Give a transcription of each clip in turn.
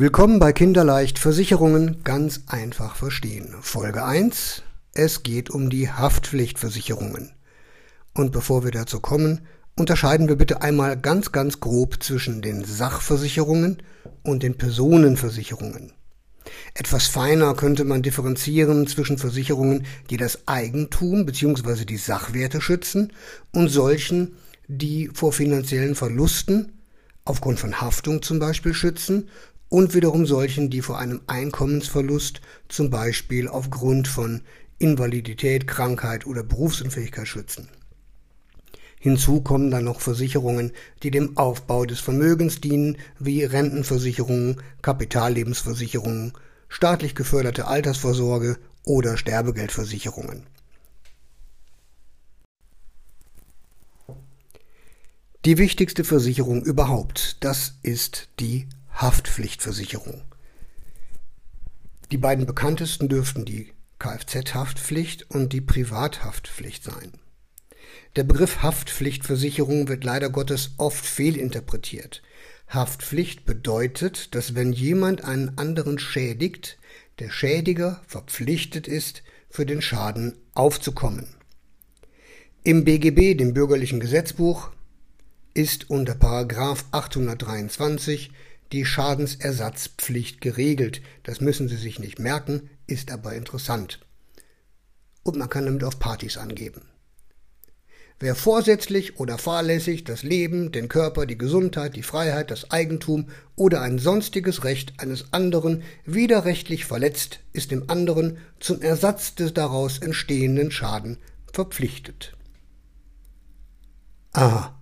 Willkommen bei Kinderleicht Versicherungen ganz einfach verstehen. Folge 1. Es geht um die Haftpflichtversicherungen. Und bevor wir dazu kommen, unterscheiden wir bitte einmal ganz, ganz grob zwischen den Sachversicherungen und den Personenversicherungen. Etwas feiner könnte man differenzieren zwischen Versicherungen, die das Eigentum bzw. die Sachwerte schützen und solchen, die vor finanziellen Verlusten aufgrund von Haftung zum Beispiel schützen und wiederum solchen, die vor einem Einkommensverlust, zum Beispiel aufgrund von Invalidität, Krankheit oder Berufsunfähigkeit schützen. Hinzu kommen dann noch Versicherungen, die dem Aufbau des Vermögens dienen, wie Rentenversicherungen, Kapitallebensversicherungen, staatlich geförderte Altersvorsorge oder Sterbegeldversicherungen. Die wichtigste Versicherung überhaupt, das ist die Haftpflichtversicherung. Die beiden bekanntesten dürften die Kfz-Haftpflicht und die Privathaftpflicht sein. Der Begriff Haftpflichtversicherung wird leider Gottes oft fehlinterpretiert. Haftpflicht bedeutet, dass wenn jemand einen anderen schädigt, der Schädiger verpflichtet ist, für den Schaden aufzukommen. Im BGB, dem bürgerlichen Gesetzbuch, ist unter Paragraph 823 die Schadensersatzpflicht geregelt. Das müssen Sie sich nicht merken, ist aber interessant. Und man kann damit auf Partys angeben. Wer vorsätzlich oder fahrlässig das Leben, den Körper, die Gesundheit, die Freiheit, das Eigentum oder ein sonstiges Recht eines anderen widerrechtlich verletzt, ist dem anderen zum Ersatz des daraus entstehenden Schaden verpflichtet. Aha.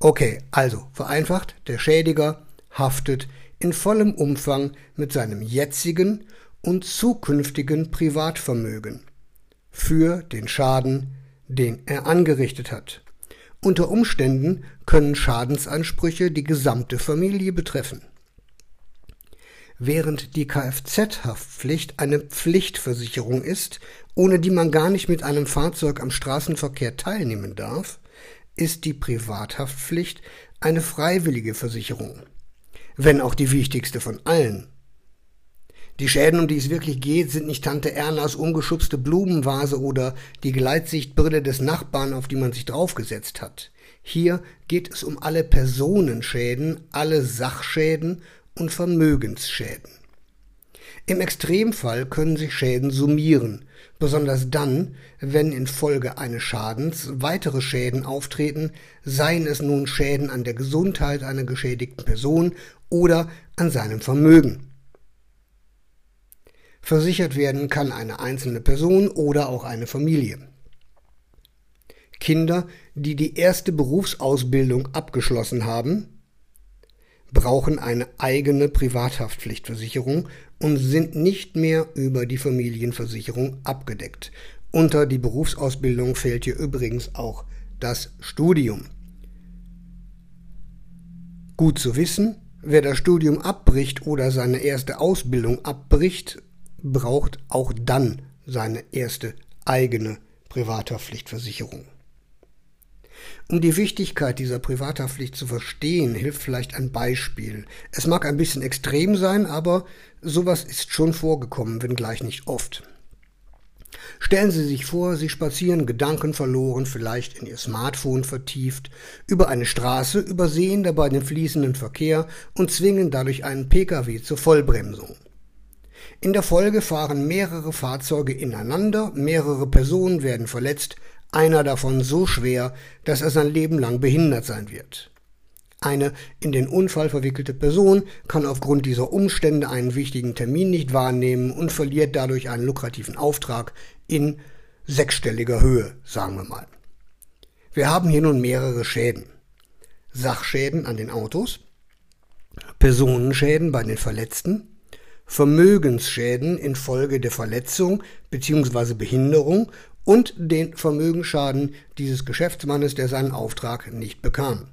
Okay, also vereinfacht, der Schädiger haftet in vollem Umfang mit seinem jetzigen und zukünftigen Privatvermögen für den Schaden, den er angerichtet hat. Unter Umständen können Schadensansprüche die gesamte Familie betreffen. Während die Kfz-Haftpflicht eine Pflichtversicherung ist, ohne die man gar nicht mit einem Fahrzeug am Straßenverkehr teilnehmen darf, ist die Privathaftpflicht eine freiwillige Versicherung wenn auch die wichtigste von allen. Die Schäden, um die es wirklich geht, sind nicht Tante Ernas umgeschubste Blumenvase oder die Gleitsichtbrille des Nachbarn, auf die man sich draufgesetzt hat. Hier geht es um alle Personenschäden, alle Sachschäden und Vermögensschäden. Im Extremfall können sich Schäden summieren, besonders dann, wenn infolge eines Schadens weitere Schäden auftreten, seien es nun Schäden an der Gesundheit einer geschädigten Person oder an seinem Vermögen. Versichert werden kann eine einzelne Person oder auch eine Familie. Kinder, die die erste Berufsausbildung abgeschlossen haben, brauchen eine eigene Privathaftpflichtversicherung und sind nicht mehr über die Familienversicherung abgedeckt. Unter die Berufsausbildung fällt hier übrigens auch das Studium. Gut zu wissen, Wer das Studium abbricht oder seine erste Ausbildung abbricht, braucht auch dann seine erste eigene Privathaftpflichtversicherung. Um die Wichtigkeit dieser Privathaftpflicht zu verstehen, hilft vielleicht ein Beispiel. Es mag ein bisschen extrem sein, aber sowas ist schon vorgekommen, wenngleich nicht oft. Stellen Sie sich vor, Sie spazieren gedankenverloren, vielleicht in Ihr Smartphone vertieft, über eine Straße, übersehen dabei den fließenden Verkehr und zwingen dadurch einen Pkw zur Vollbremsung. In der Folge fahren mehrere Fahrzeuge ineinander, mehrere Personen werden verletzt, einer davon so schwer, dass er sein Leben lang behindert sein wird. Eine in den Unfall verwickelte Person kann aufgrund dieser Umstände einen wichtigen Termin nicht wahrnehmen und verliert dadurch einen lukrativen Auftrag in sechsstelliger Höhe, sagen wir mal. Wir haben hier nun mehrere Schäden. Sachschäden an den Autos, Personenschäden bei den Verletzten, Vermögensschäden infolge der Verletzung bzw. Behinderung und den Vermögensschaden dieses Geschäftsmannes, der seinen Auftrag nicht bekam.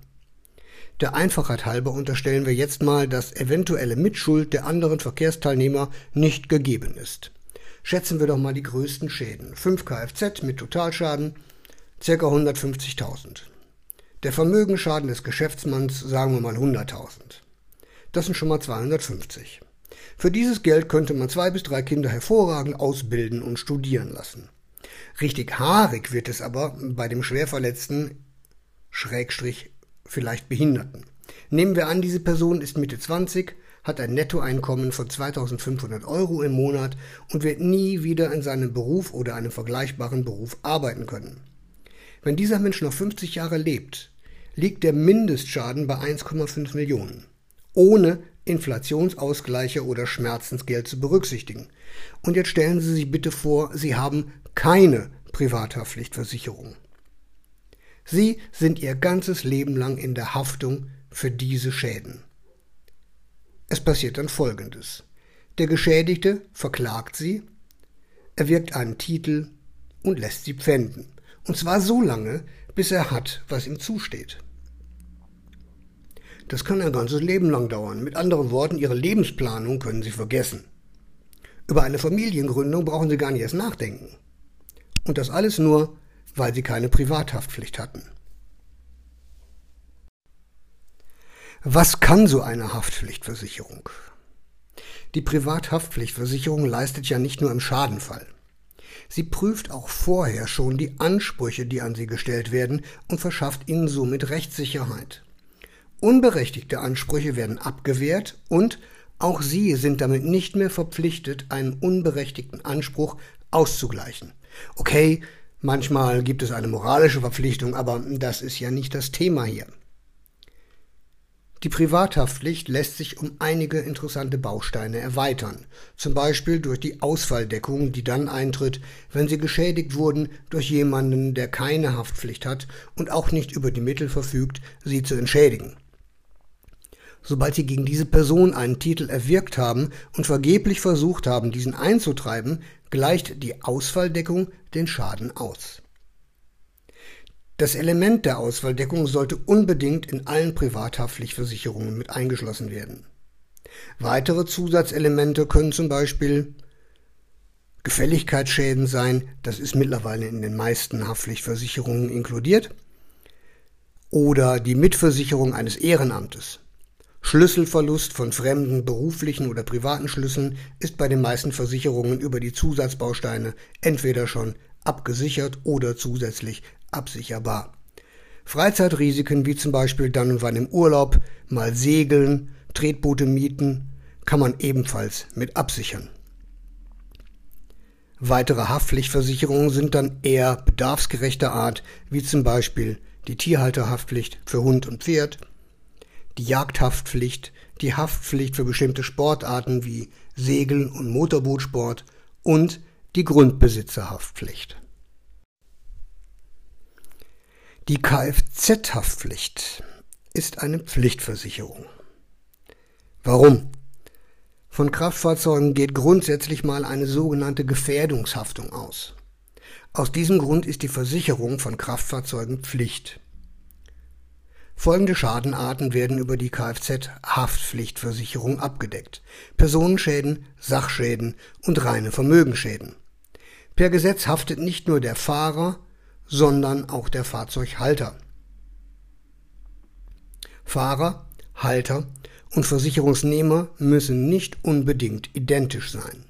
Der Einfachheit halber unterstellen wir jetzt mal, dass eventuelle Mitschuld der anderen Verkehrsteilnehmer nicht gegeben ist. Schätzen wir doch mal die größten Schäden. 5 Kfz mit Totalschaden ca. 150.000. Der Vermögensschaden des Geschäftsmanns sagen wir mal 100.000. Das sind schon mal 250. Für dieses Geld könnte man zwei bis drei Kinder hervorragend ausbilden und studieren lassen. Richtig haarig wird es aber bei dem Schwerverletzten, Schrägstrich, vielleicht Behinderten. Nehmen wir an, diese Person ist Mitte 20, hat ein Nettoeinkommen von 2500 Euro im Monat und wird nie wieder in seinem Beruf oder einem vergleichbaren Beruf arbeiten können. Wenn dieser Mensch noch 50 Jahre lebt, liegt der Mindestschaden bei 1,5 Millionen, ohne Inflationsausgleiche oder Schmerzensgeld zu berücksichtigen. Und jetzt stellen Sie sich bitte vor, Sie haben keine Privathaftpflichtversicherung. Sie sind Ihr ganzes Leben lang in der Haftung für diese Schäden. Es passiert dann Folgendes. Der Geschädigte verklagt Sie, erwirkt einen Titel und lässt sie pfänden. Und zwar so lange, bis er hat, was ihm zusteht. Das kann ein ganzes Leben lang dauern. Mit anderen Worten, Ihre Lebensplanung können Sie vergessen. Über eine Familiengründung brauchen Sie gar nicht erst nachdenken. Und das alles nur, weil Sie keine Privathaftpflicht hatten. Was kann so eine Haftpflichtversicherung? Die Privathaftpflichtversicherung leistet ja nicht nur im Schadenfall. Sie prüft auch vorher schon die Ansprüche, die an sie gestellt werden und verschafft ihnen somit Rechtssicherheit. Unberechtigte Ansprüche werden abgewehrt und auch Sie sind damit nicht mehr verpflichtet, einen unberechtigten Anspruch auszugleichen. Okay, manchmal gibt es eine moralische Verpflichtung, aber das ist ja nicht das Thema hier. Die Privathaftpflicht lässt sich um einige interessante Bausteine erweitern, zum Beispiel durch die Ausfalldeckung, die dann eintritt, wenn Sie geschädigt wurden durch jemanden, der keine Haftpflicht hat und auch nicht über die Mittel verfügt, Sie zu entschädigen. Sobald Sie gegen diese Person einen Titel erwirkt haben und vergeblich versucht haben, diesen einzutreiben, gleicht die Ausfalldeckung den Schaden aus. Das Element der Ausfalldeckung sollte unbedingt in allen Privathaftpflichtversicherungen mit eingeschlossen werden. Weitere Zusatzelemente können zum Beispiel Gefälligkeitsschäden sein, das ist mittlerweile in den meisten Haftpflichtversicherungen inkludiert, oder die Mitversicherung eines Ehrenamtes. Schlüsselverlust von fremden beruflichen oder privaten Schlüsseln ist bei den meisten Versicherungen über die Zusatzbausteine entweder schon abgesichert oder zusätzlich absicherbar. Freizeitrisiken wie zum Beispiel dann und wann im Urlaub, mal segeln, Tretboote mieten, kann man ebenfalls mit absichern. Weitere Haftpflichtversicherungen sind dann eher bedarfsgerechter Art, wie zum Beispiel die Tierhalterhaftpflicht für Hund und Pferd, die Jagdhaftpflicht, die Haftpflicht für bestimmte Sportarten wie Segeln und Motorbootsport und die Grundbesitzerhaftpflicht. Die Kfz-Haftpflicht ist eine Pflichtversicherung. Warum? Von Kraftfahrzeugen geht grundsätzlich mal eine sogenannte Gefährdungshaftung aus. Aus diesem Grund ist die Versicherung von Kraftfahrzeugen Pflicht. Folgende Schadenarten werden über die Kfz-Haftpflichtversicherung abgedeckt. Personenschäden, Sachschäden und reine Vermögensschäden. Per Gesetz haftet nicht nur der Fahrer, sondern auch der Fahrzeughalter. Fahrer, Halter und Versicherungsnehmer müssen nicht unbedingt identisch sein.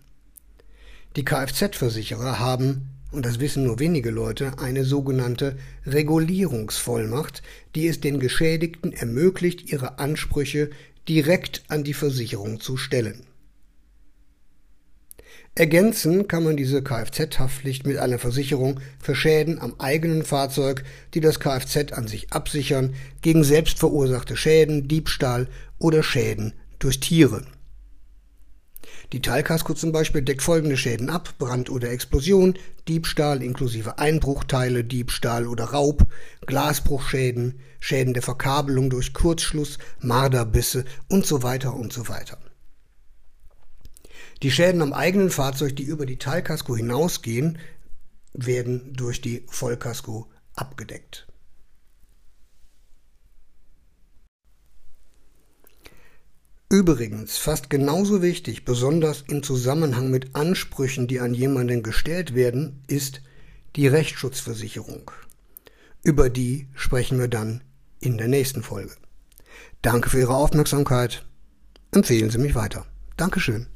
Die Kfz-Versicherer haben, und das wissen nur wenige Leute, eine sogenannte Regulierungsvollmacht, die es den Geschädigten ermöglicht, ihre Ansprüche direkt an die Versicherung zu stellen. Ergänzen kann man diese Kfz-Haftpflicht mit einer Versicherung für Schäden am eigenen Fahrzeug, die das Kfz an sich absichern, gegen selbst verursachte Schäden, Diebstahl oder Schäden durch Tiere. Die Teilkasko zum Beispiel deckt folgende Schäden ab: Brand oder Explosion, Diebstahl inklusive Einbruchteile, Diebstahl oder Raub, Glasbruchschäden, Schäden der Verkabelung durch Kurzschluss, Marderbisse und so weiter und so weiter. Die Schäden am eigenen Fahrzeug, die über die Teilkasko hinausgehen, werden durch die Vollkasko abgedeckt. Übrigens, fast genauso wichtig, besonders im Zusammenhang mit Ansprüchen, die an jemanden gestellt werden, ist die Rechtsschutzversicherung. Über die sprechen wir dann in der nächsten Folge. Danke für Ihre Aufmerksamkeit empfehlen Sie mich weiter. Dankeschön.